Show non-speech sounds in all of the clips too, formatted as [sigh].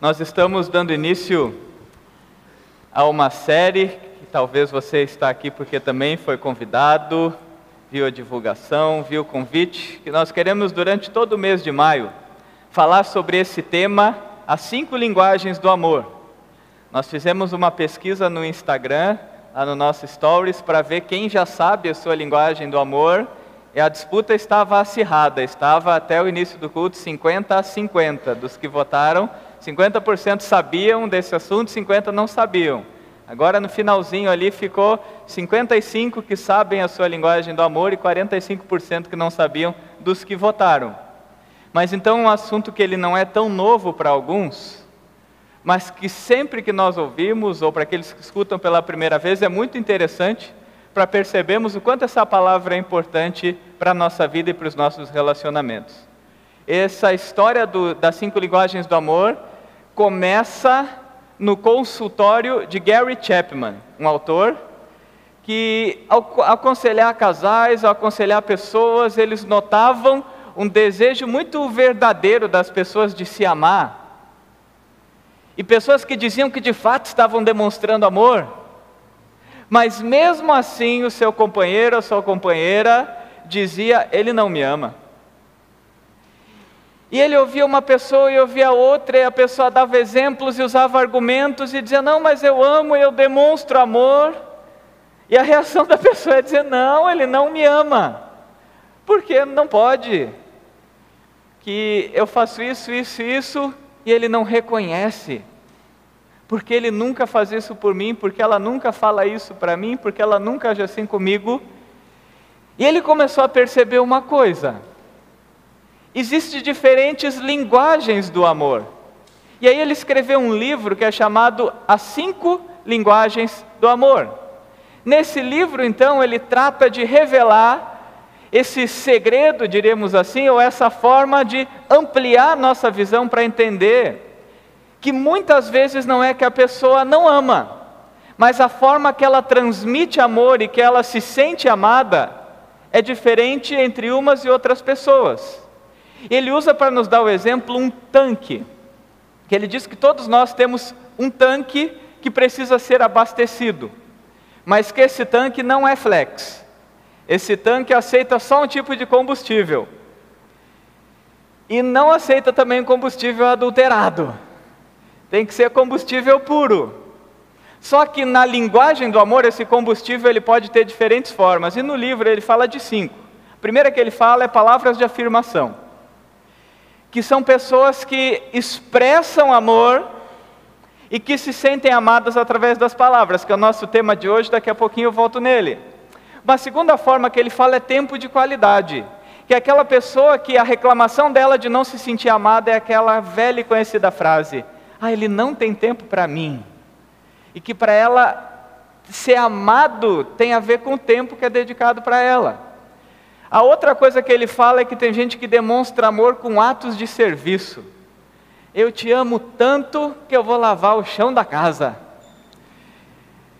Nós estamos dando início a uma série que talvez você está aqui porque também foi convidado, viu a divulgação, viu o convite, que nós queremos durante todo o mês de maio falar sobre esse tema, as cinco linguagens do amor. Nós fizemos uma pesquisa no Instagram, lá no nosso Stories, para ver quem já sabe a sua linguagem do amor. E a disputa estava acirrada, estava até o início do culto 50 a 50 dos que votaram 50% sabiam desse assunto, 50% não sabiam. Agora no finalzinho ali ficou 55 que sabem a sua linguagem do amor e 45% que não sabiam dos que votaram. Mas então um assunto que ele não é tão novo para alguns, mas que sempre que nós ouvimos ou para aqueles que escutam pela primeira vez é muito interessante para percebermos o quanto essa palavra é importante para a nossa vida e para os nossos relacionamentos. Essa história do, das cinco linguagens do amor começa no consultório de Gary Chapman, um autor que, ao aconselhar casais, ao aconselhar pessoas, eles notavam um desejo muito verdadeiro das pessoas de se amar. E pessoas que diziam que de fato estavam demonstrando amor, mas mesmo assim o seu companheiro, a sua companheira, dizia: Ele não me ama. E ele ouvia uma pessoa e ouvia outra, e a pessoa dava exemplos e usava argumentos e dizia: Não, mas eu amo, eu demonstro amor. E a reação da pessoa é dizer: Não, ele não me ama. Porque não pode. Que eu faço isso, isso, isso, e ele não reconhece. Porque ele nunca faz isso por mim, porque ela nunca fala isso para mim, porque ela nunca age assim comigo. E ele começou a perceber uma coisa Existem diferentes linguagens do amor. E aí ele escreveu um livro que é chamado As Cinco Linguagens do Amor. Nesse livro, então, ele trata de revelar esse segredo, diremos assim, ou essa forma de ampliar nossa visão para entender que muitas vezes não é que a pessoa não ama, mas a forma que ela transmite amor e que ela se sente amada é diferente entre umas e outras pessoas. Ele usa para nos dar o exemplo um tanque, que ele diz que todos nós temos um tanque que precisa ser abastecido, mas que esse tanque não é flex. Esse tanque aceita só um tipo de combustível. E não aceita também combustível adulterado. Tem que ser combustível puro. Só que na linguagem do amor, esse combustível ele pode ter diferentes formas. E no livro ele fala de cinco. A primeira que ele fala é palavras de afirmação que são pessoas que expressam amor e que se sentem amadas através das palavras, que é o nosso tema de hoje, daqui a pouquinho eu volto nele. Uma segunda forma que ele fala é tempo de qualidade, que é aquela pessoa que a reclamação dela de não se sentir amada é aquela velha e conhecida frase: "Ah, ele não tem tempo para mim". E que para ela ser amado tem a ver com o tempo que é dedicado para ela. A outra coisa que ele fala é que tem gente que demonstra amor com atos de serviço. Eu te amo tanto que eu vou lavar o chão da casa.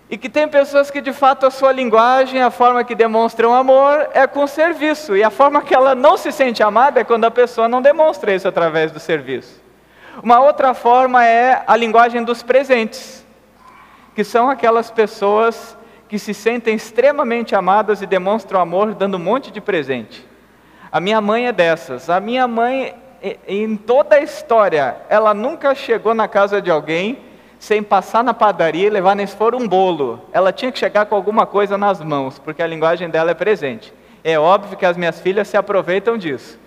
E que tem pessoas que de fato a sua linguagem, a forma que demonstram amor é com serviço. E a forma que ela não se sente amada é quando a pessoa não demonstra isso através do serviço. Uma outra forma é a linguagem dos presentes, que são aquelas pessoas que se sentem extremamente amadas e demonstram amor dando um monte de presente. A minha mãe é dessas. A minha mãe, em toda a história, ela nunca chegou na casa de alguém sem passar na padaria e levar nem se for um bolo. Ela tinha que chegar com alguma coisa nas mãos, porque a linguagem dela é presente. É óbvio que as minhas filhas se aproveitam disso.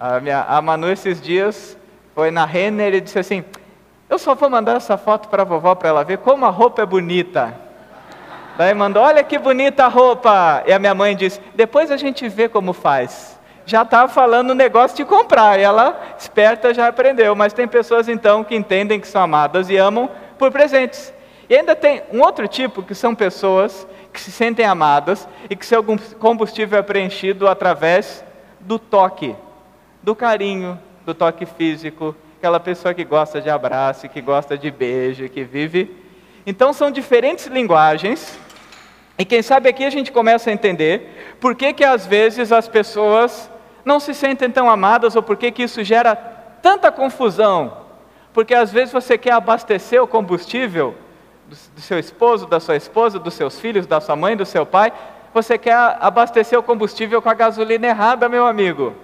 A, minha, a Manu esses dias foi na Renner e disse assim: Eu só vou mandar essa foto para a vovó para ela ver como a roupa é bonita. Daí mandou, olha que bonita a roupa. E a minha mãe disse, depois a gente vê como faz. Já estava falando o negócio de comprar. E ela, esperta, já aprendeu. Mas tem pessoas então que entendem que são amadas e amam por presentes. E ainda tem um outro tipo que são pessoas que se sentem amadas e que seu combustível é preenchido através do toque, do carinho, do toque físico, aquela pessoa que gosta de abraço, que gosta de beijo, que vive. Então são diferentes linguagens e quem sabe aqui a gente começa a entender por que, que às vezes as pessoas não se sentem tão amadas ou por que, que isso gera tanta confusão. Porque às vezes você quer abastecer o combustível do seu esposo, da sua esposa, dos seus filhos, da sua mãe, do seu pai, você quer abastecer o combustível com a gasolina errada, meu amigo.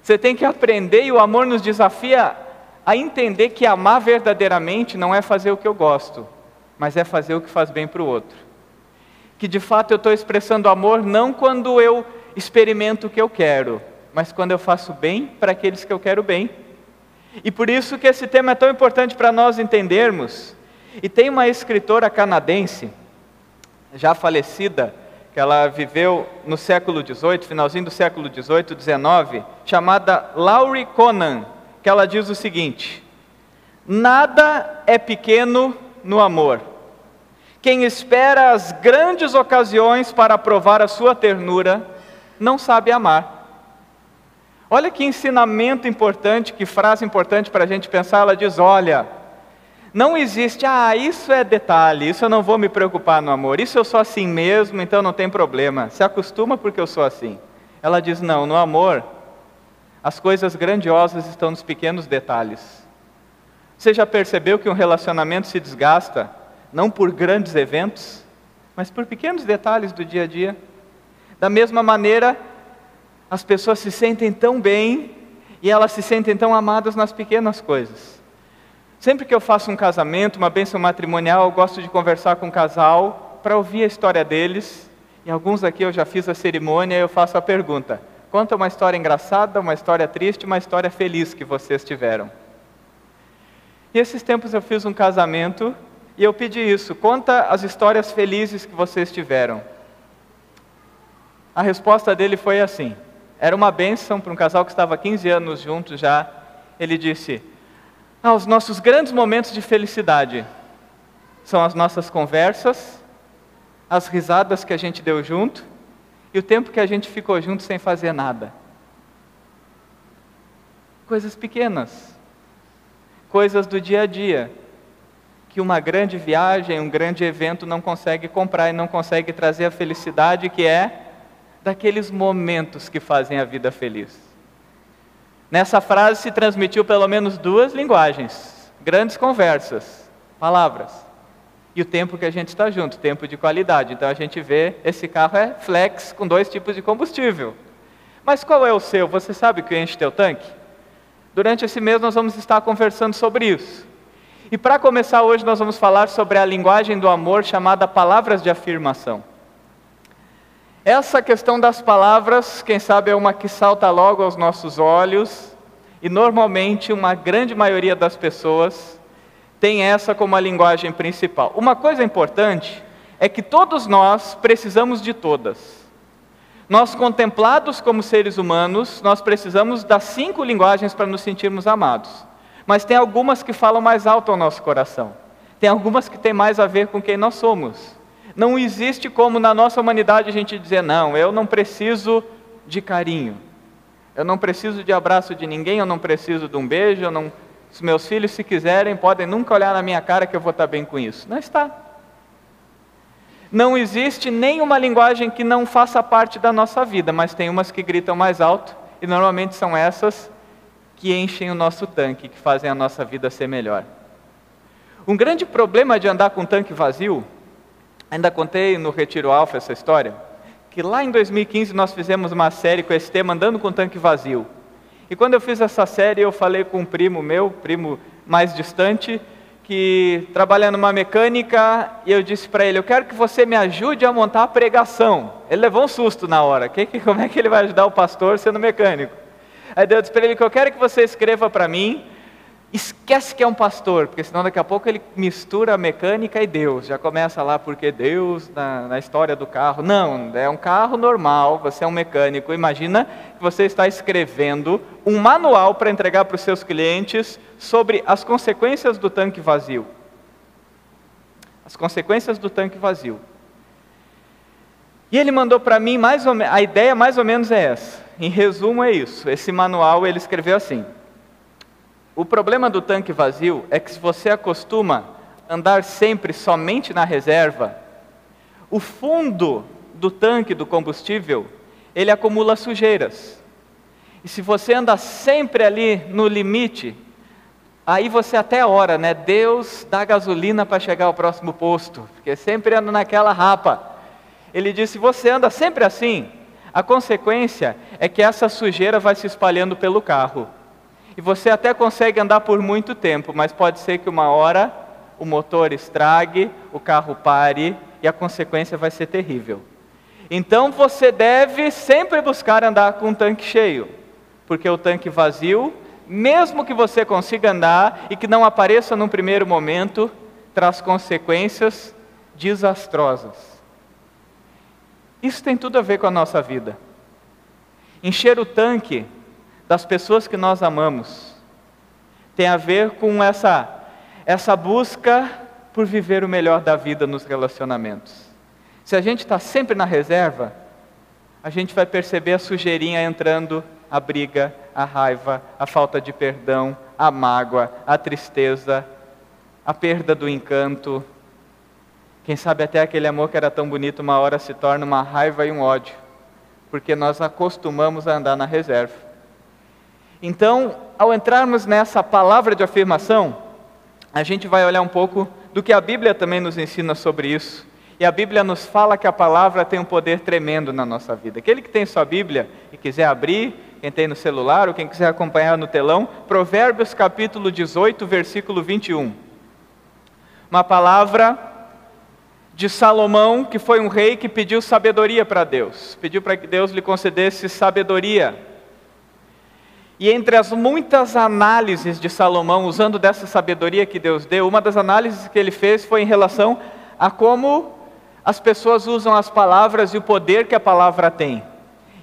Você tem que aprender e o amor nos desafia a entender que amar verdadeiramente não é fazer o que eu gosto, mas é fazer o que faz bem para o outro. Que de fato eu estou expressando amor não quando eu experimento o que eu quero, mas quando eu faço bem para aqueles que eu quero bem. E por isso que esse tema é tão importante para nós entendermos. E tem uma escritora canadense, já falecida, que ela viveu no século XVIII, finalzinho do século XVIII, XIX, chamada Laurie Conan, que ela diz o seguinte: Nada é pequeno no amor. Quem espera as grandes ocasiões para provar a sua ternura, não sabe amar. Olha que ensinamento importante, que frase importante para a gente pensar. Ela diz: Olha, não existe, ah, isso é detalhe, isso eu não vou me preocupar no amor, isso eu sou assim mesmo, então não tem problema. Se acostuma porque eu sou assim. Ela diz: Não, no amor, as coisas grandiosas estão nos pequenos detalhes. Você já percebeu que um relacionamento se desgasta não por grandes eventos, mas por pequenos detalhes do dia a dia? Da mesma maneira, as pessoas se sentem tão bem e elas se sentem tão amadas nas pequenas coisas. Sempre que eu faço um casamento, uma bênção matrimonial, eu gosto de conversar com o um casal para ouvir a história deles. E alguns aqui eu já fiz a cerimônia e eu faço a pergunta: Conta uma história engraçada, uma história triste, uma história feliz que vocês tiveram. E esses tempos eu fiz um casamento e eu pedi isso: conta as histórias felizes que vocês tiveram. A resposta dele foi assim: era uma bênção para um casal que estava 15 anos juntos já. Ele disse: ah, os nossos grandes momentos de felicidade são as nossas conversas, as risadas que a gente deu junto e o tempo que a gente ficou junto sem fazer nada. Coisas pequenas, coisas do dia a dia, que uma grande viagem, um grande evento não consegue comprar e não consegue trazer a felicidade que é daqueles momentos que fazem a vida feliz. Nessa frase se transmitiu pelo menos duas linguagens, grandes conversas, palavras e o tempo que a gente está junto, tempo de qualidade. Então a gente vê, esse carro é flex com dois tipos de combustível. Mas qual é o seu? Você sabe que enche teu tanque? Durante esse mês nós vamos estar conversando sobre isso. E para começar hoje nós vamos falar sobre a linguagem do amor chamada palavras de afirmação. Essa questão das palavras, quem sabe é uma que salta logo aos nossos olhos, e normalmente uma grande maioria das pessoas tem essa como a linguagem principal. Uma coisa importante é que todos nós precisamos de todas. Nós, contemplados como seres humanos, nós precisamos das cinco linguagens para nos sentirmos amados. Mas tem algumas que falam mais alto ao nosso coração. Tem algumas que têm mais a ver com quem nós somos. Não existe como na nossa humanidade a gente dizer, não, eu não preciso de carinho. Eu não preciso de abraço de ninguém, eu não preciso de um beijo, eu não os meus filhos, se quiserem, podem nunca olhar na minha cara que eu vou estar bem com isso. Não está. Não existe nenhuma linguagem que não faça parte da nossa vida, mas tem umas que gritam mais alto, e normalmente são essas que enchem o nosso tanque, que fazem a nossa vida ser melhor. Um grande problema de andar com tanque vazio, ainda contei no Retiro Alfa essa história, que lá em 2015 nós fizemos uma série com esse tema, Andando com Tanque Vazio. E quando eu fiz essa série, eu falei com um primo meu, primo mais distante, que trabalha numa mecânica, e eu disse para ele: Eu quero que você me ajude a montar a pregação. Ele levou um susto na hora: que, que, como é que ele vai ajudar o pastor sendo mecânico? Aí eu disse para ele que eu quero que você escreva para mim esquece que é um pastor, porque senão daqui a pouco ele mistura mecânica e Deus. Já começa lá porque Deus na, na, história do carro. Não, é um carro normal, você é um mecânico. Imagina que você está escrevendo um manual para entregar para os seus clientes sobre as consequências do tanque vazio. As consequências do tanque vazio. E ele mandou para mim mais ou menos, a ideia mais ou menos é essa. Em resumo é isso. Esse manual ele escreveu assim: o problema do tanque vazio é que se você acostuma andar sempre somente na reserva, o fundo do tanque do combustível, ele acumula sujeiras. E se você anda sempre ali no limite, Aí você até ora, né? Deus dá gasolina para chegar ao próximo posto, porque sempre anda naquela rapa. Ele disse: você anda sempre assim. A consequência é que essa sujeira vai se espalhando pelo carro. E você até consegue andar por muito tempo, mas pode ser que uma hora o motor estrague, o carro pare e a consequência vai ser terrível. Então você deve sempre buscar andar com o tanque cheio, porque o tanque vazio, mesmo que você consiga andar e que não apareça num primeiro momento, traz consequências desastrosas. Isso tem tudo a ver com a nossa vida. Encher o tanque das pessoas que nós amamos tem a ver com essa, essa busca por viver o melhor da vida nos relacionamentos. Se a gente está sempre na reserva, a gente vai perceber a sujeirinha entrando, a briga, a raiva, a falta de perdão, a mágoa, a tristeza, a perda do encanto. Quem sabe até aquele amor que era tão bonito, uma hora se torna uma raiva e um ódio, porque nós acostumamos a andar na reserva. Então, ao entrarmos nessa palavra de afirmação, a gente vai olhar um pouco do que a Bíblia também nos ensina sobre isso. E a Bíblia nos fala que a palavra tem um poder tremendo na nossa vida. Aquele que tem sua Bíblia e quiser abrir, quem tem no celular ou quem quiser acompanhar no telão, Provérbios capítulo 18, versículo 21. Uma palavra de Salomão, que foi um rei que pediu sabedoria para Deus, pediu para que Deus lhe concedesse sabedoria. E entre as muitas análises de Salomão, usando dessa sabedoria que Deus deu, uma das análises que ele fez foi em relação a como as pessoas usam as palavras e o poder que a palavra tem.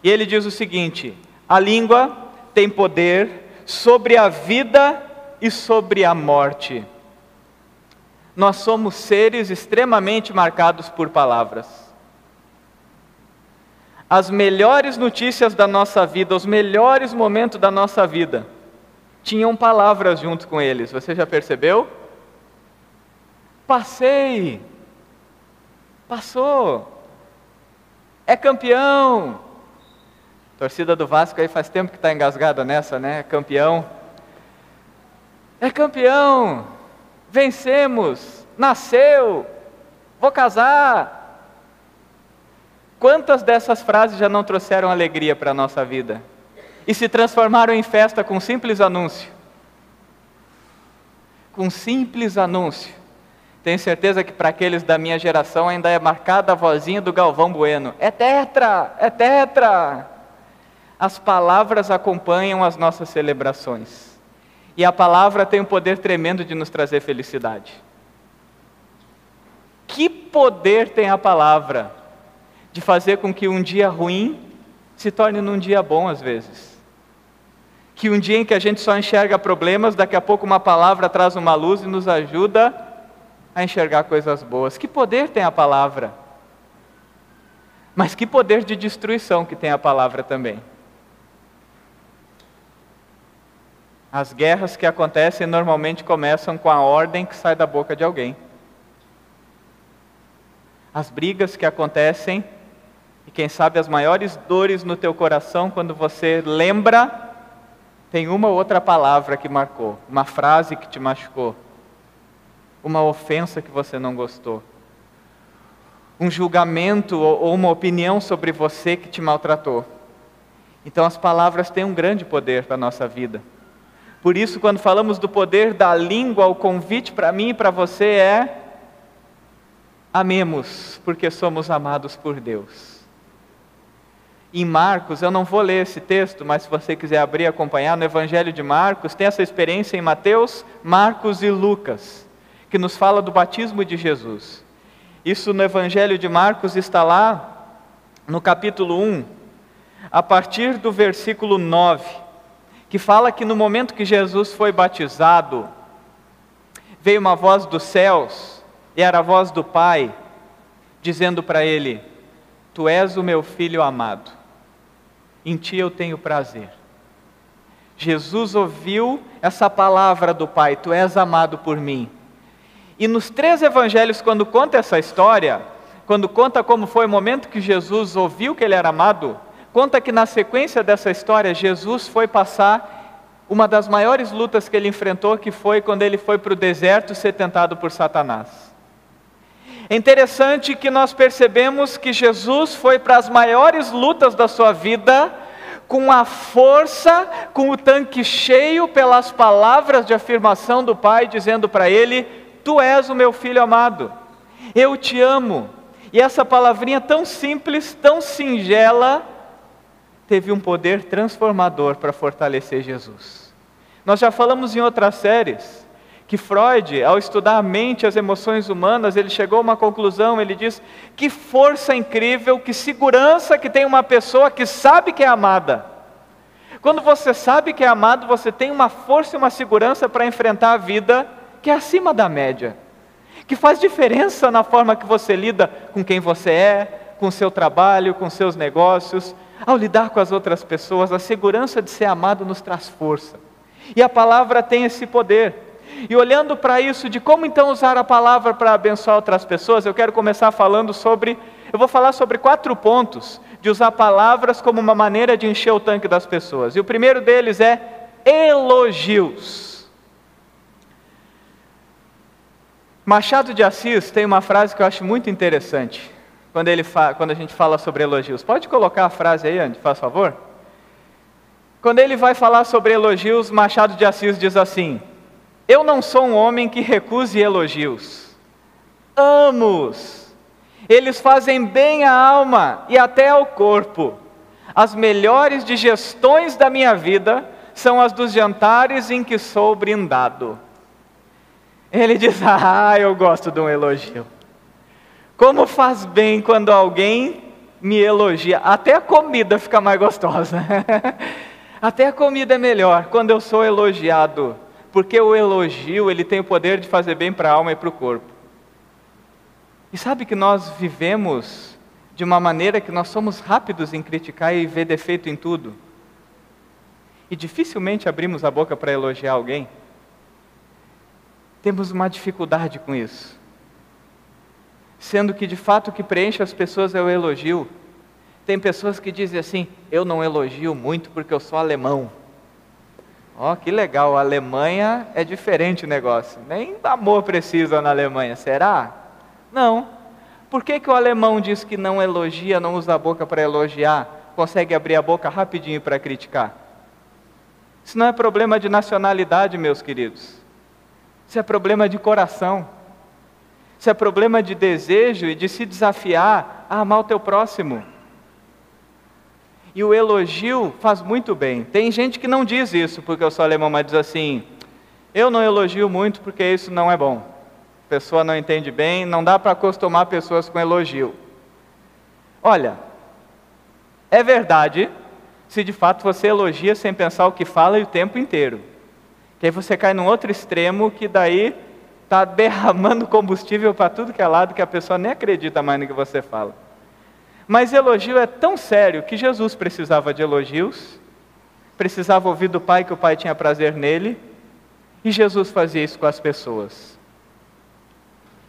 E ele diz o seguinte: a língua tem poder sobre a vida e sobre a morte. Nós somos seres extremamente marcados por palavras. As melhores notícias da nossa vida, os melhores momentos da nossa vida, tinham palavras junto com eles. Você já percebeu? Passei, Passou. É campeão. Torcida do Vasco aí faz tempo que está engasgada nessa, né? Campeão. É campeão. Vencemos. Nasceu. Vou casar. Quantas dessas frases já não trouxeram alegria para a nossa vida? E se transformaram em festa com um simples anúncio? Com um simples anúncio. Tenho certeza que para aqueles da minha geração ainda é marcada a vozinha do Galvão Bueno. É tetra, é tetra. As palavras acompanham as nossas celebrações. E a palavra tem um poder tremendo de nos trazer felicidade. Que poder tem a palavra de fazer com que um dia ruim se torne num dia bom às vezes? Que um dia em que a gente só enxerga problemas, daqui a pouco uma palavra traz uma luz e nos ajuda a enxergar coisas boas. Que poder tem a palavra? Mas que poder de destruição que tem a palavra também. As guerras que acontecem normalmente começam com a ordem que sai da boca de alguém. As brigas que acontecem, e quem sabe as maiores dores no teu coração quando você lembra, tem uma ou outra palavra que marcou, uma frase que te machucou uma ofensa que você não gostou, um julgamento ou uma opinião sobre você que te maltratou. Então, as palavras têm um grande poder para a nossa vida. Por isso, quando falamos do poder da língua, o convite para mim e para você é: amemos, porque somos amados por Deus. Em Marcos, eu não vou ler esse texto, mas se você quiser abrir e acompanhar no Evangelho de Marcos, tem essa experiência em Mateus, Marcos e Lucas que nos fala do batismo de Jesus. Isso no Evangelho de Marcos está lá no capítulo 1, a partir do versículo 9, que fala que no momento que Jesus foi batizado, veio uma voz dos céus, e era a voz do Pai, dizendo para ele: Tu és o meu filho amado, em ti eu tenho prazer. Jesus ouviu essa palavra do Pai: Tu és amado por mim. E nos três evangelhos, quando conta essa história, quando conta como foi o momento que Jesus ouviu que ele era amado, conta que na sequência dessa história, Jesus foi passar uma das maiores lutas que ele enfrentou, que foi quando ele foi para o deserto ser tentado por Satanás. É interessante que nós percebemos que Jesus foi para as maiores lutas da sua vida com a força, com o tanque cheio pelas palavras de afirmação do Pai, dizendo para ele: Tu és o meu filho amado, eu te amo. E essa palavrinha tão simples, tão singela, teve um poder transformador para fortalecer Jesus. Nós já falamos em outras séries que Freud, ao estudar a mente e as emoções humanas, ele chegou a uma conclusão, ele diz: que força incrível, que segurança que tem uma pessoa que sabe que é amada. Quando você sabe que é amado, você tem uma força e uma segurança para enfrentar a vida que é acima da média, que faz diferença na forma que você lida com quem você é, com seu trabalho, com seus negócios, ao lidar com as outras pessoas, a segurança de ser amado nos traz força. E a palavra tem esse poder. E olhando para isso, de como então usar a palavra para abençoar outras pessoas, eu quero começar falando sobre. Eu vou falar sobre quatro pontos de usar palavras como uma maneira de encher o tanque das pessoas. E o primeiro deles é elogios. Machado de Assis tem uma frase que eu acho muito interessante quando, ele quando a gente fala sobre elogios. Pode colocar a frase aí, Andy, faz favor? Quando ele vai falar sobre elogios, Machado de Assis diz assim: eu não sou um homem que recuse elogios. Amo-os. Eles fazem bem à alma e até ao corpo. As melhores digestões da minha vida são as dos jantares em que sou brindado. Ele diz: [laughs] Ah, eu gosto de um elogio. Como faz bem quando alguém me elogia. Até a comida fica mais gostosa. [laughs] Até a comida é melhor quando eu sou elogiado porque o elogio ele tem o poder de fazer bem para a alma e para o corpo. E sabe que nós vivemos de uma maneira que nós somos rápidos em criticar e ver defeito em tudo. E dificilmente abrimos a boca para elogiar alguém. Temos uma dificuldade com isso. Sendo que de fato o que preenche as pessoas é o elogio. Tem pessoas que dizem assim: eu não elogio muito porque eu sou alemão. Ó, oh, que legal, a Alemanha é diferente o negócio. Nem amor precisa na Alemanha, será? Não. Por que, que o alemão diz que não elogia, não usa a boca para elogiar, consegue abrir a boca rapidinho para criticar? Isso não é problema de nacionalidade, meus queridos. Isso é problema de coração. Isso é problema de desejo e de se desafiar a amar o teu próximo. E o elogio faz muito bem. Tem gente que não diz isso porque eu sou alemão, mas diz assim: eu não elogio muito porque isso não é bom. A pessoa não entende bem, não dá para acostumar pessoas com elogio. Olha, é verdade se de fato você elogia sem pensar o que fala e o tempo inteiro. Que aí você cai num outro extremo que daí está derramando combustível para tudo que é lado que a pessoa nem acredita mais no que você fala. Mas elogio é tão sério que Jesus precisava de elogios, precisava ouvir do Pai que o Pai tinha prazer nele, e Jesus fazia isso com as pessoas.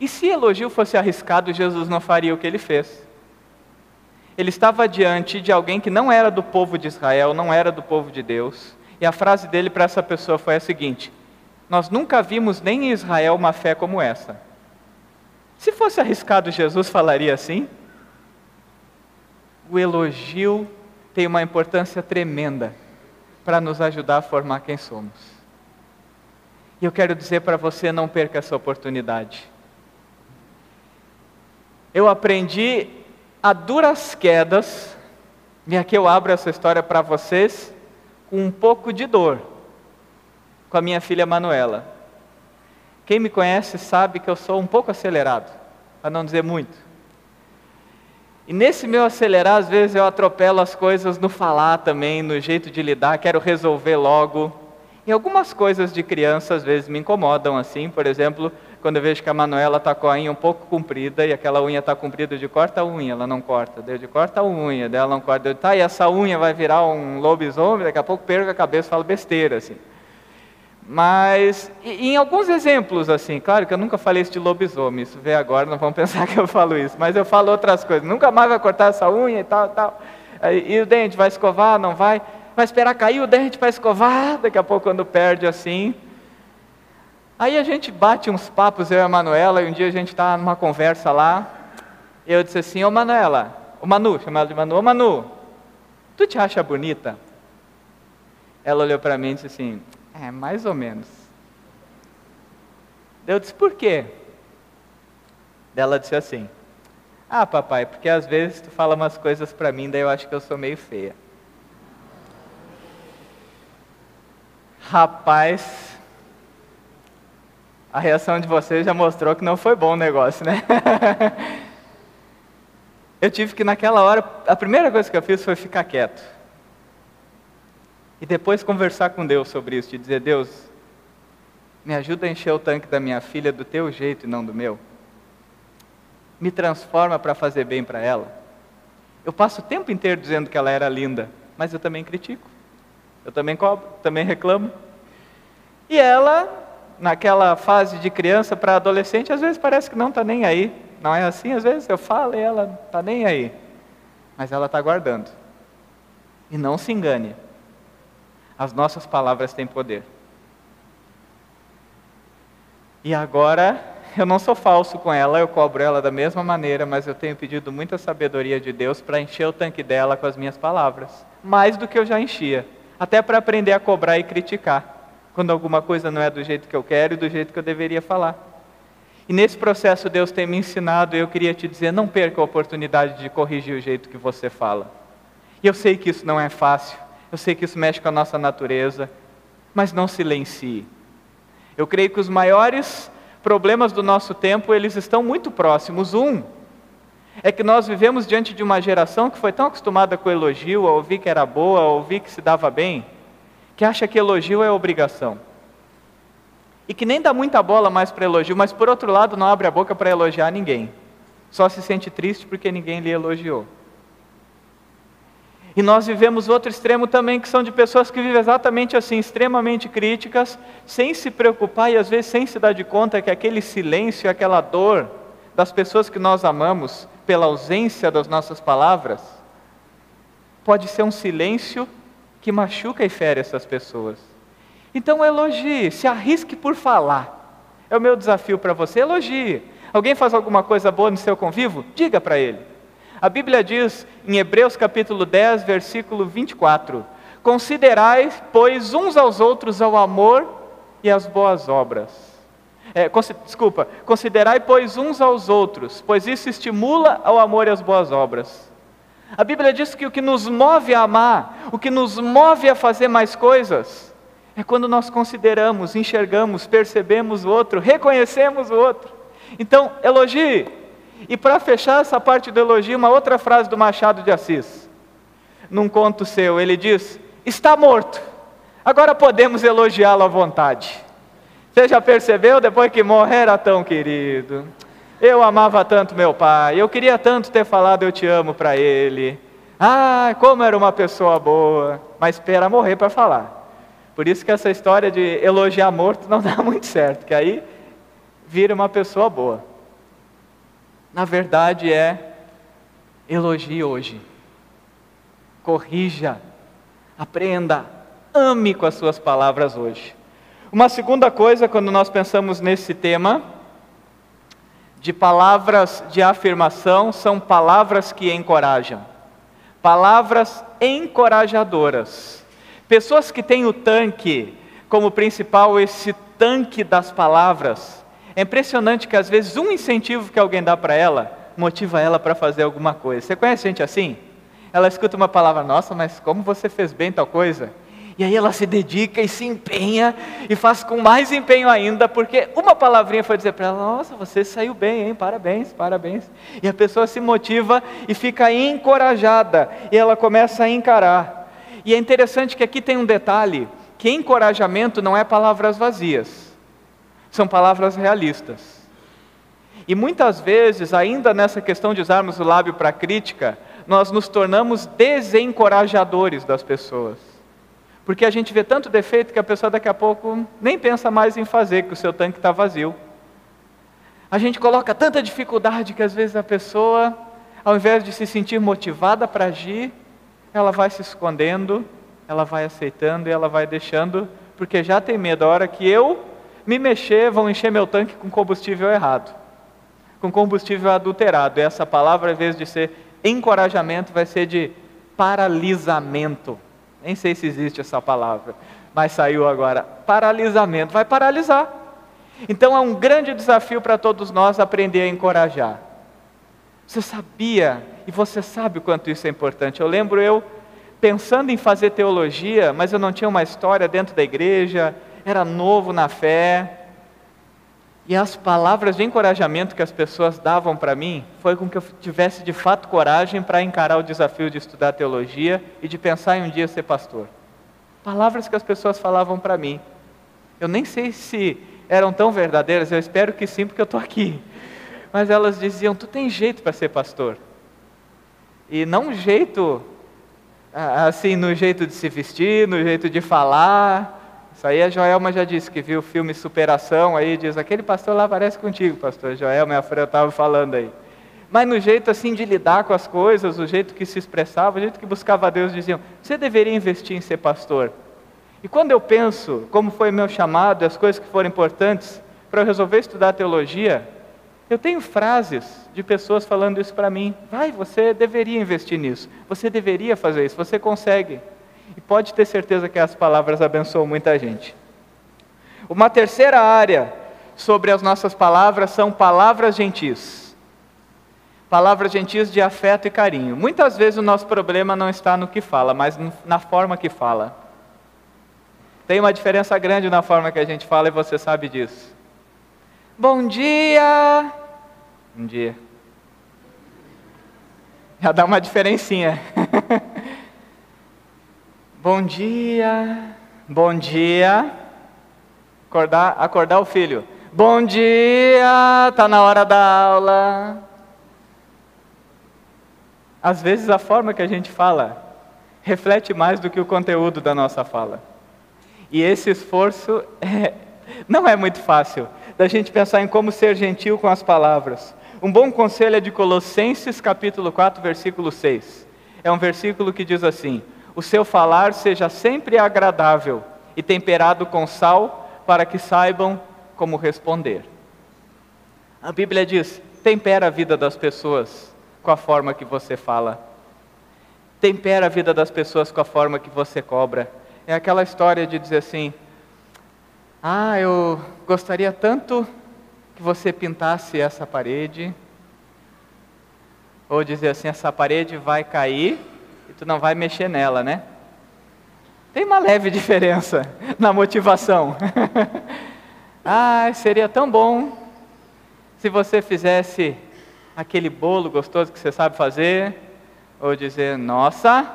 E se elogio fosse arriscado, Jesus não faria o que ele fez. Ele estava diante de alguém que não era do povo de Israel, não era do povo de Deus, e a frase dele para essa pessoa foi a seguinte: Nós nunca vimos nem em Israel uma fé como essa. Se fosse arriscado, Jesus falaria assim? o elogio tem uma importância tremenda para nos ajudar a formar quem somos. E eu quero dizer para você: não perca essa oportunidade. Eu aprendi a duras quedas, e aqui eu abro essa história para vocês, com um pouco de dor, com a minha filha Manuela. Quem me conhece sabe que eu sou um pouco acelerado, para não dizer muito. E nesse meu acelerar, às vezes eu atropelo as coisas no falar também, no jeito de lidar, quero resolver logo. E algumas coisas de criança às vezes me incomodam assim, por exemplo, quando eu vejo que a Manuela está com a unha um pouco comprida e aquela unha está comprida, de corta a unha, ela não corta, eu de corta a unha, dela não corta, tá, e essa unha vai virar um lobisomem, daqui a pouco perco a cabeça e falo besteira assim. Mas, em alguns exemplos, assim, claro que eu nunca falei isso de lobisomem, isso vê agora, não vão [laughs] pensar que eu falo isso, mas eu falo outras coisas, nunca mais vai cortar essa unha e tal, tal. E o dente, vai escovar, não vai? vai esperar cair o dente para escovar, [laughs] daqui a pouco quando perde assim. Aí a gente bate uns papos, eu e a Manuela, e um dia a gente está numa conversa lá, eu disse assim, ô Manuela, o Manu, chamado de Manu, ô Manu, tu te acha bonita? Ela olhou para mim e disse assim, é, mais ou menos. Eu disse, por quê? Ela disse assim, ah papai, porque às vezes tu fala umas coisas para mim, daí eu acho que eu sou meio feia. Rapaz, a reação de vocês já mostrou que não foi bom o negócio, né? [laughs] eu tive que naquela hora, a primeira coisa que eu fiz foi ficar quieto. E depois conversar com Deus sobre isso, e dizer, Deus, me ajuda a encher o tanque da minha filha do teu jeito e não do meu. Me transforma para fazer bem para ela. Eu passo o tempo inteiro dizendo que ela era linda, mas eu também critico. Eu também cobro, também reclamo. E ela, naquela fase de criança para adolescente, às vezes parece que não está nem aí. Não é assim? Às vezes eu falo e ela está nem aí. Mas ela está guardando. E não se engane. As nossas palavras têm poder. E agora, eu não sou falso com ela, eu cobro ela da mesma maneira, mas eu tenho pedido muita sabedoria de Deus para encher o tanque dela com as minhas palavras. Mais do que eu já enchia até para aprender a cobrar e criticar, quando alguma coisa não é do jeito que eu quero e do jeito que eu deveria falar. E nesse processo Deus tem me ensinado, e eu queria te dizer, não perca a oportunidade de corrigir o jeito que você fala. E eu sei que isso não é fácil, eu sei que isso mexe com a nossa natureza, mas não silencie. Eu creio que os maiores problemas do nosso tempo, eles estão muito próximos. Um, é que nós vivemos diante de uma geração que foi tão acostumada com elogio, a ouvir que era boa, a ouvir que se dava bem, que acha que elogio é obrigação. E que nem dá muita bola mais para elogio, mas por outro lado não abre a boca para elogiar ninguém. Só se sente triste porque ninguém lhe elogiou. E nós vivemos outro extremo também, que são de pessoas que vivem exatamente assim, extremamente críticas, sem se preocupar e às vezes sem se dar de conta que aquele silêncio, aquela dor das pessoas que nós amamos, pela ausência das nossas palavras, pode ser um silêncio que machuca e fere essas pessoas. Então elogie, se arrisque por falar. É o meu desafio para você, elogie. Alguém faz alguma coisa boa no seu convívio? Diga para ele. A Bíblia diz em Hebreus capítulo 10, versículo 24: Considerai, pois, uns aos outros ao amor e às boas obras é, desculpa, considerai, pois, uns aos outros, pois isso estimula ao amor e às boas obras. A Bíblia diz que o que nos move a amar, o que nos move a fazer mais coisas, é quando nós consideramos, enxergamos, percebemos o outro, reconhecemos o outro. Então, elogie. E para fechar essa parte do elogio, uma outra frase do Machado de Assis. Num conto seu, ele diz: Está morto, agora podemos elogiá-lo à vontade. Você já percebeu depois que morrer era tão querido? Eu amava tanto meu pai, eu queria tanto ter falado eu te amo para ele. Ah, como era uma pessoa boa, mas espera morrer para falar. Por isso que essa história de elogiar morto não [laughs] dá muito certo, que aí vira uma pessoa boa. Na verdade é elogie hoje. Corrija, aprenda, ame com as suas palavras hoje. Uma segunda coisa, quando nós pensamos nesse tema, de palavras de afirmação, são palavras que encorajam, palavras encorajadoras. Pessoas que têm o tanque como principal, esse tanque das palavras, é impressionante que às vezes um incentivo que alguém dá para ela motiva ela para fazer alguma coisa. Você conhece gente assim? Ela escuta uma palavra, nossa, mas como você fez bem tal coisa? E aí ela se dedica e se empenha e faz com mais empenho ainda, porque uma palavrinha foi dizer para ela: Nossa, você saiu bem, hein? Parabéns, parabéns. E a pessoa se motiva e fica encorajada, e ela começa a encarar. E é interessante que aqui tem um detalhe: que encorajamento não é palavras vazias, são palavras realistas. E muitas vezes, ainda nessa questão de usarmos o lábio para crítica, nós nos tornamos desencorajadores das pessoas. Porque a gente vê tanto defeito que a pessoa daqui a pouco nem pensa mais em fazer, que o seu tanque está vazio. A gente coloca tanta dificuldade que às vezes a pessoa, ao invés de se sentir motivada para agir, ela vai se escondendo, ela vai aceitando e ela vai deixando, porque já tem medo. A hora que eu me mexer, vão encher meu tanque com combustível errado, com combustível adulterado. E essa palavra, em vez de ser encorajamento, vai ser de paralisamento. Nem sei se existe essa palavra, mas saiu agora. Paralisamento, vai paralisar. Então é um grande desafio para todos nós aprender a encorajar. Você sabia, e você sabe o quanto isso é importante. Eu lembro eu pensando em fazer teologia, mas eu não tinha uma história dentro da igreja, era novo na fé. E as palavras de encorajamento que as pessoas davam para mim foi com que eu tivesse de fato coragem para encarar o desafio de estudar teologia e de pensar em um dia ser pastor. Palavras que as pessoas falavam para mim. Eu nem sei se eram tão verdadeiras, eu espero que sim, porque eu estou aqui. Mas elas diziam: Tu tem jeito para ser pastor. E não um jeito, assim, no jeito de se vestir, no jeito de falar, isso aí a Joelma já disse que viu o filme Superação, aí diz, aquele pastor lá parece contigo, pastor Joelma, a Freia estava falando aí. Mas no jeito assim de lidar com as coisas, o jeito que se expressava, o jeito que buscava a Deus, diziam, você deveria investir em ser pastor. E quando eu penso como foi meu chamado, as coisas que foram importantes para eu resolver estudar teologia, eu tenho frases de pessoas falando isso para mim. Vai, você deveria investir nisso. Você deveria fazer isso. Você consegue. E pode ter certeza que as palavras abençoam muita gente. Uma terceira área sobre as nossas palavras são palavras gentis. Palavras gentis de afeto e carinho. Muitas vezes o nosso problema não está no que fala, mas na forma que fala. Tem uma diferença grande na forma que a gente fala e você sabe disso. Bom dia! Bom dia. Já dá uma diferencinha. [laughs] Bom dia, bom dia. Acordar, acordar o filho. Bom dia, está na hora da aula. Às vezes a forma que a gente fala reflete mais do que o conteúdo da nossa fala. E esse esforço [laughs] é, não é muito fácil, da gente pensar em como ser gentil com as palavras. Um bom conselho é de Colossenses capítulo 4, versículo 6. É um versículo que diz assim: o seu falar seja sempre agradável e temperado com sal, para que saibam como responder. A Bíblia diz: tempera a vida das pessoas com a forma que você fala. Tempera a vida das pessoas com a forma que você cobra. É aquela história de dizer assim: Ah, eu gostaria tanto que você pintasse essa parede. Ou dizer assim: essa parede vai cair e tu não vai mexer nela, né? Tem uma leve diferença na motivação. [laughs] ah, seria tão bom se você fizesse aquele bolo gostoso que você sabe fazer, ou dizer, nossa,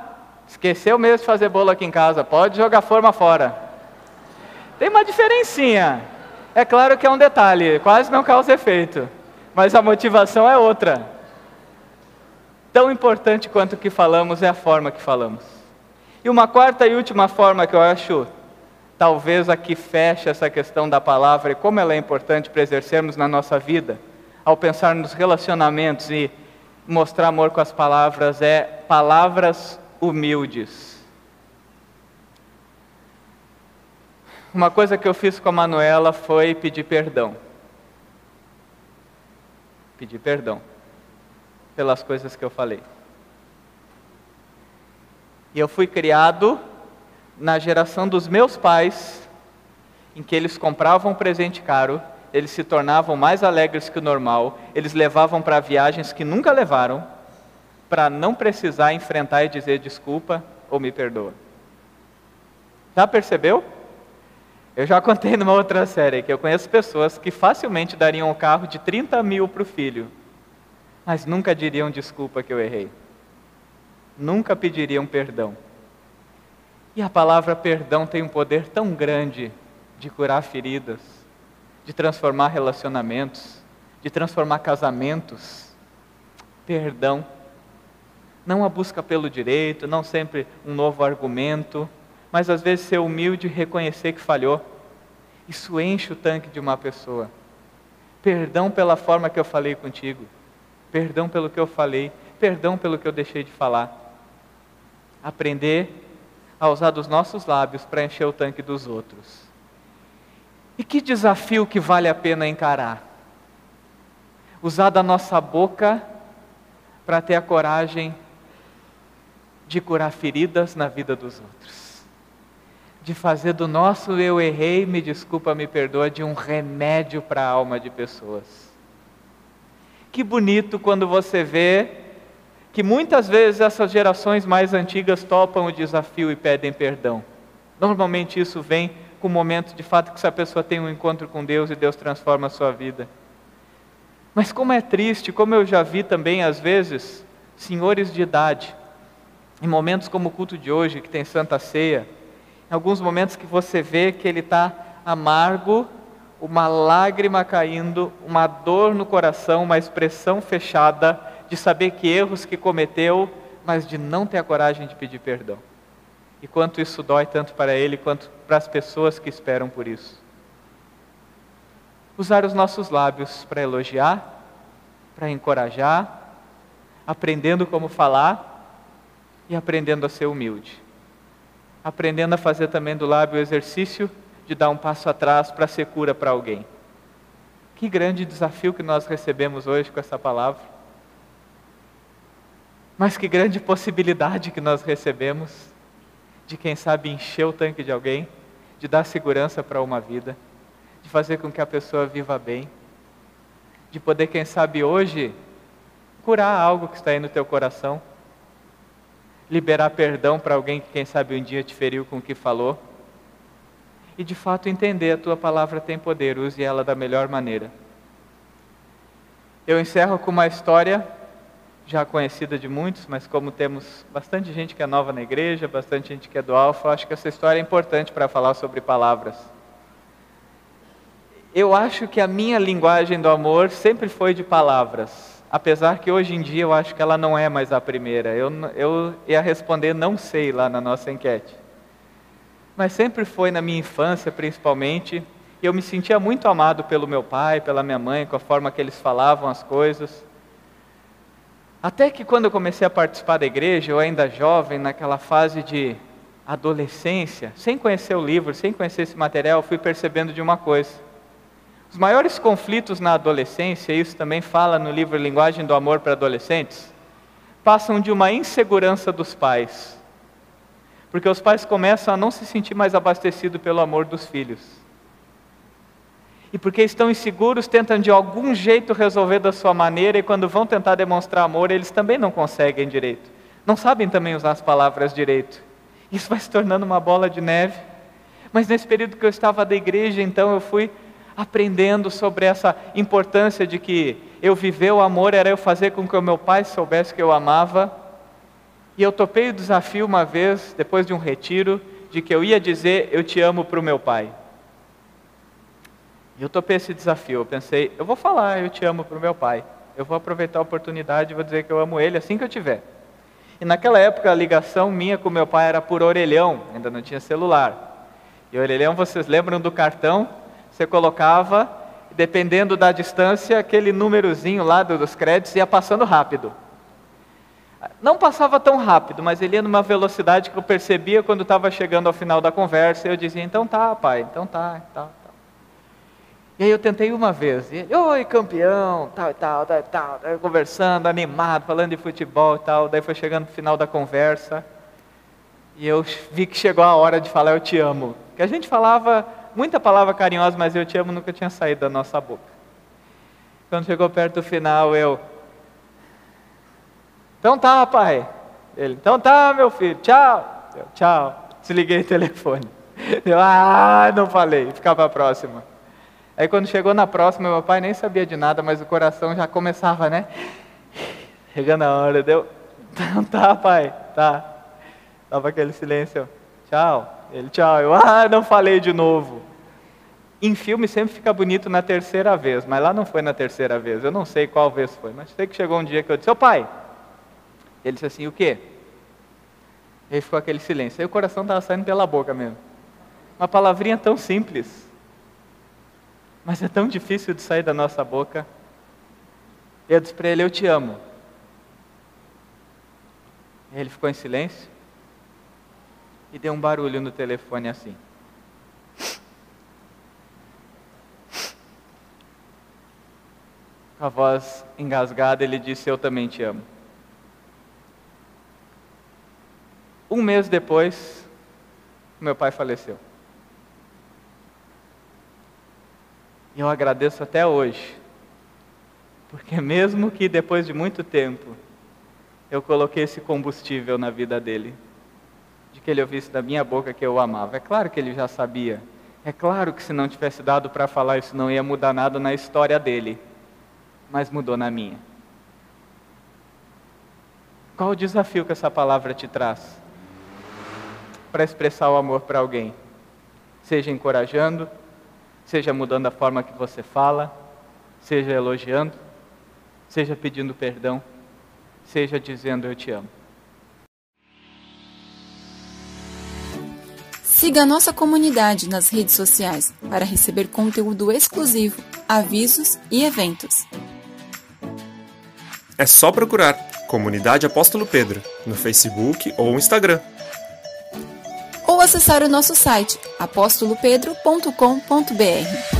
esqueceu mesmo de fazer bolo aqui em casa, pode jogar forma fora. Tem uma diferencinha. É claro que é um detalhe, quase não causa efeito, mas a motivação é outra. Tão importante quanto o que falamos é a forma que falamos. E uma quarta e última forma que eu acho, talvez a que fecha essa questão da palavra e como ela é importante para exercermos na nossa vida, ao pensar nos relacionamentos e mostrar amor com as palavras, é palavras humildes. Uma coisa que eu fiz com a Manuela foi pedir perdão. Pedir perdão pelas coisas que eu falei. E eu fui criado na geração dos meus pais, em que eles compravam um presente caro, eles se tornavam mais alegres que o normal, eles levavam para viagens que nunca levaram, para não precisar enfrentar e dizer desculpa ou me perdoa. Já percebeu? Eu já contei numa outra série que eu conheço pessoas que facilmente dariam um carro de 30 mil para o filho, mas nunca diriam desculpa que eu errei. Nunca pediriam perdão. E a palavra perdão tem um poder tão grande de curar feridas, de transformar relacionamentos, de transformar casamentos. Perdão. Não a busca pelo direito, não sempre um novo argumento, mas às vezes ser humilde e reconhecer que falhou. Isso enche o tanque de uma pessoa. Perdão pela forma que eu falei contigo perdão pelo que eu falei, perdão pelo que eu deixei de falar. Aprender a usar dos nossos lábios para encher o tanque dos outros. E que desafio que vale a pena encarar? Usar da nossa boca para ter a coragem de curar feridas na vida dos outros. De fazer do nosso eu errei, me desculpa, me perdoa, de um remédio para a alma de pessoas. Que bonito quando você vê que muitas vezes essas gerações mais antigas topam o desafio e pedem perdão. Normalmente isso vem com o momento de fato que essa pessoa tem um encontro com Deus e Deus transforma a sua vida. Mas como é triste, como eu já vi também às vezes, senhores de idade, em momentos como o culto de hoje, que tem Santa Ceia, em alguns momentos que você vê que ele está amargo, uma lágrima caindo, uma dor no coração, uma expressão fechada de saber que erros que cometeu, mas de não ter a coragem de pedir perdão. E quanto isso dói tanto para ele quanto para as pessoas que esperam por isso. Usar os nossos lábios para elogiar, para encorajar, aprendendo como falar e aprendendo a ser humilde. Aprendendo a fazer também do lábio o exercício de dar um passo atrás para ser cura para alguém. Que grande desafio que nós recebemos hoje com essa palavra. Mas que grande possibilidade que nós recebemos de, quem sabe, encher o tanque de alguém, de dar segurança para uma vida, de fazer com que a pessoa viva bem, de poder, quem sabe, hoje, curar algo que está aí no teu coração liberar perdão para alguém que, quem sabe, um dia te feriu com o que falou. E de fato entender a tua palavra tem poder, use ela da melhor maneira. Eu encerro com uma história já conhecida de muitos, mas como temos bastante gente que é nova na igreja, bastante gente que é do Alfa, acho que essa história é importante para falar sobre palavras. Eu acho que a minha linguagem do amor sempre foi de palavras apesar que hoje em dia eu acho que ela não é mais a primeira. Eu, eu ia responder não sei lá na nossa enquete. Mas sempre foi na minha infância, principalmente, e eu me sentia muito amado pelo meu pai, pela minha mãe, com a forma que eles falavam as coisas. Até que quando eu comecei a participar da igreja, eu ainda jovem, naquela fase de adolescência, sem conhecer o livro, sem conhecer esse material, fui percebendo de uma coisa os maiores conflitos na adolescência, isso também fala no livro Linguagem do Amor para Adolescentes, passam de uma insegurança dos pais. Porque os pais começam a não se sentir mais abastecidos pelo amor dos filhos. E porque estão inseguros, tentam de algum jeito resolver da sua maneira, e quando vão tentar demonstrar amor, eles também não conseguem direito. Não sabem também usar as palavras direito. Isso vai se tornando uma bola de neve. Mas nesse período que eu estava da igreja, então eu fui aprendendo sobre essa importância de que eu viver o amor era eu fazer com que o meu pai soubesse que eu amava. E eu topei o desafio uma vez, depois de um retiro, de que eu ia dizer eu te amo para o meu pai. E eu topei esse desafio. Eu pensei, eu vou falar eu te amo para o meu pai. Eu vou aproveitar a oportunidade e vou dizer que eu amo ele assim que eu tiver. E naquela época a ligação minha com meu pai era por orelhão, ainda não tinha celular. E orelhão, vocês lembram do cartão? Você colocava, dependendo da distância, aquele númerozinho lá dos créditos ia passando rápido. Não passava tão rápido, mas ele ia numa velocidade que eu percebia quando estava chegando ao final da conversa. E eu dizia: Então tá, pai, então tá, tá, tá. E aí eu tentei uma vez. E ele, oi, campeão, tal, tal, tal, tal. Conversando, animado, falando de futebol e tal. Daí foi chegando no final da conversa. E eu vi que chegou a hora de falar eu te amo. Que a gente falava muita palavra carinhosa, mas eu te amo nunca tinha saído da nossa boca. Quando chegou perto do final, eu. Então tá, pai. Ele, então tá, meu filho, tchau. Eu, tchau. Desliguei o telefone. Eu, ah, não falei, ficar para a próxima. Aí quando chegou na próxima, meu pai nem sabia de nada, mas o coração já começava, né? Chegando a hora, deu. Então tá, pai, tá. Tava aquele silêncio. Tchau. Ele, tchau. Eu, ah, não falei de novo. Em filme sempre fica bonito na terceira vez, mas lá não foi na terceira vez. Eu não sei qual vez foi, mas sei que chegou um dia que eu disse, seu pai. Ele disse assim, o quê? Aí ficou aquele silêncio. Aí o coração estava saindo pela boca mesmo. Uma palavrinha tão simples, mas é tão difícil de sair da nossa boca. Eu disse para ele, eu te amo. Ele ficou em silêncio. E deu um barulho no telefone assim. Com a voz engasgada, ele disse: Eu também te amo. Um mês depois, meu pai faleceu. E eu agradeço até hoje, porque mesmo que depois de muito tempo eu coloquei esse combustível na vida dele, de que ele ouvisse da minha boca que eu o amava. É claro que ele já sabia. É claro que se não tivesse dado para falar isso não ia mudar nada na história dele, mas mudou na minha. Qual o desafio que essa palavra te traz? Para expressar o amor para alguém, seja encorajando, seja mudando a forma que você fala, seja elogiando, seja pedindo perdão, seja dizendo eu te amo. Siga a nossa comunidade nas redes sociais para receber conteúdo exclusivo, avisos e eventos. É só procurar Comunidade Apóstolo Pedro no Facebook ou Instagram. Ou acessar o nosso site apostolopedro.com.br.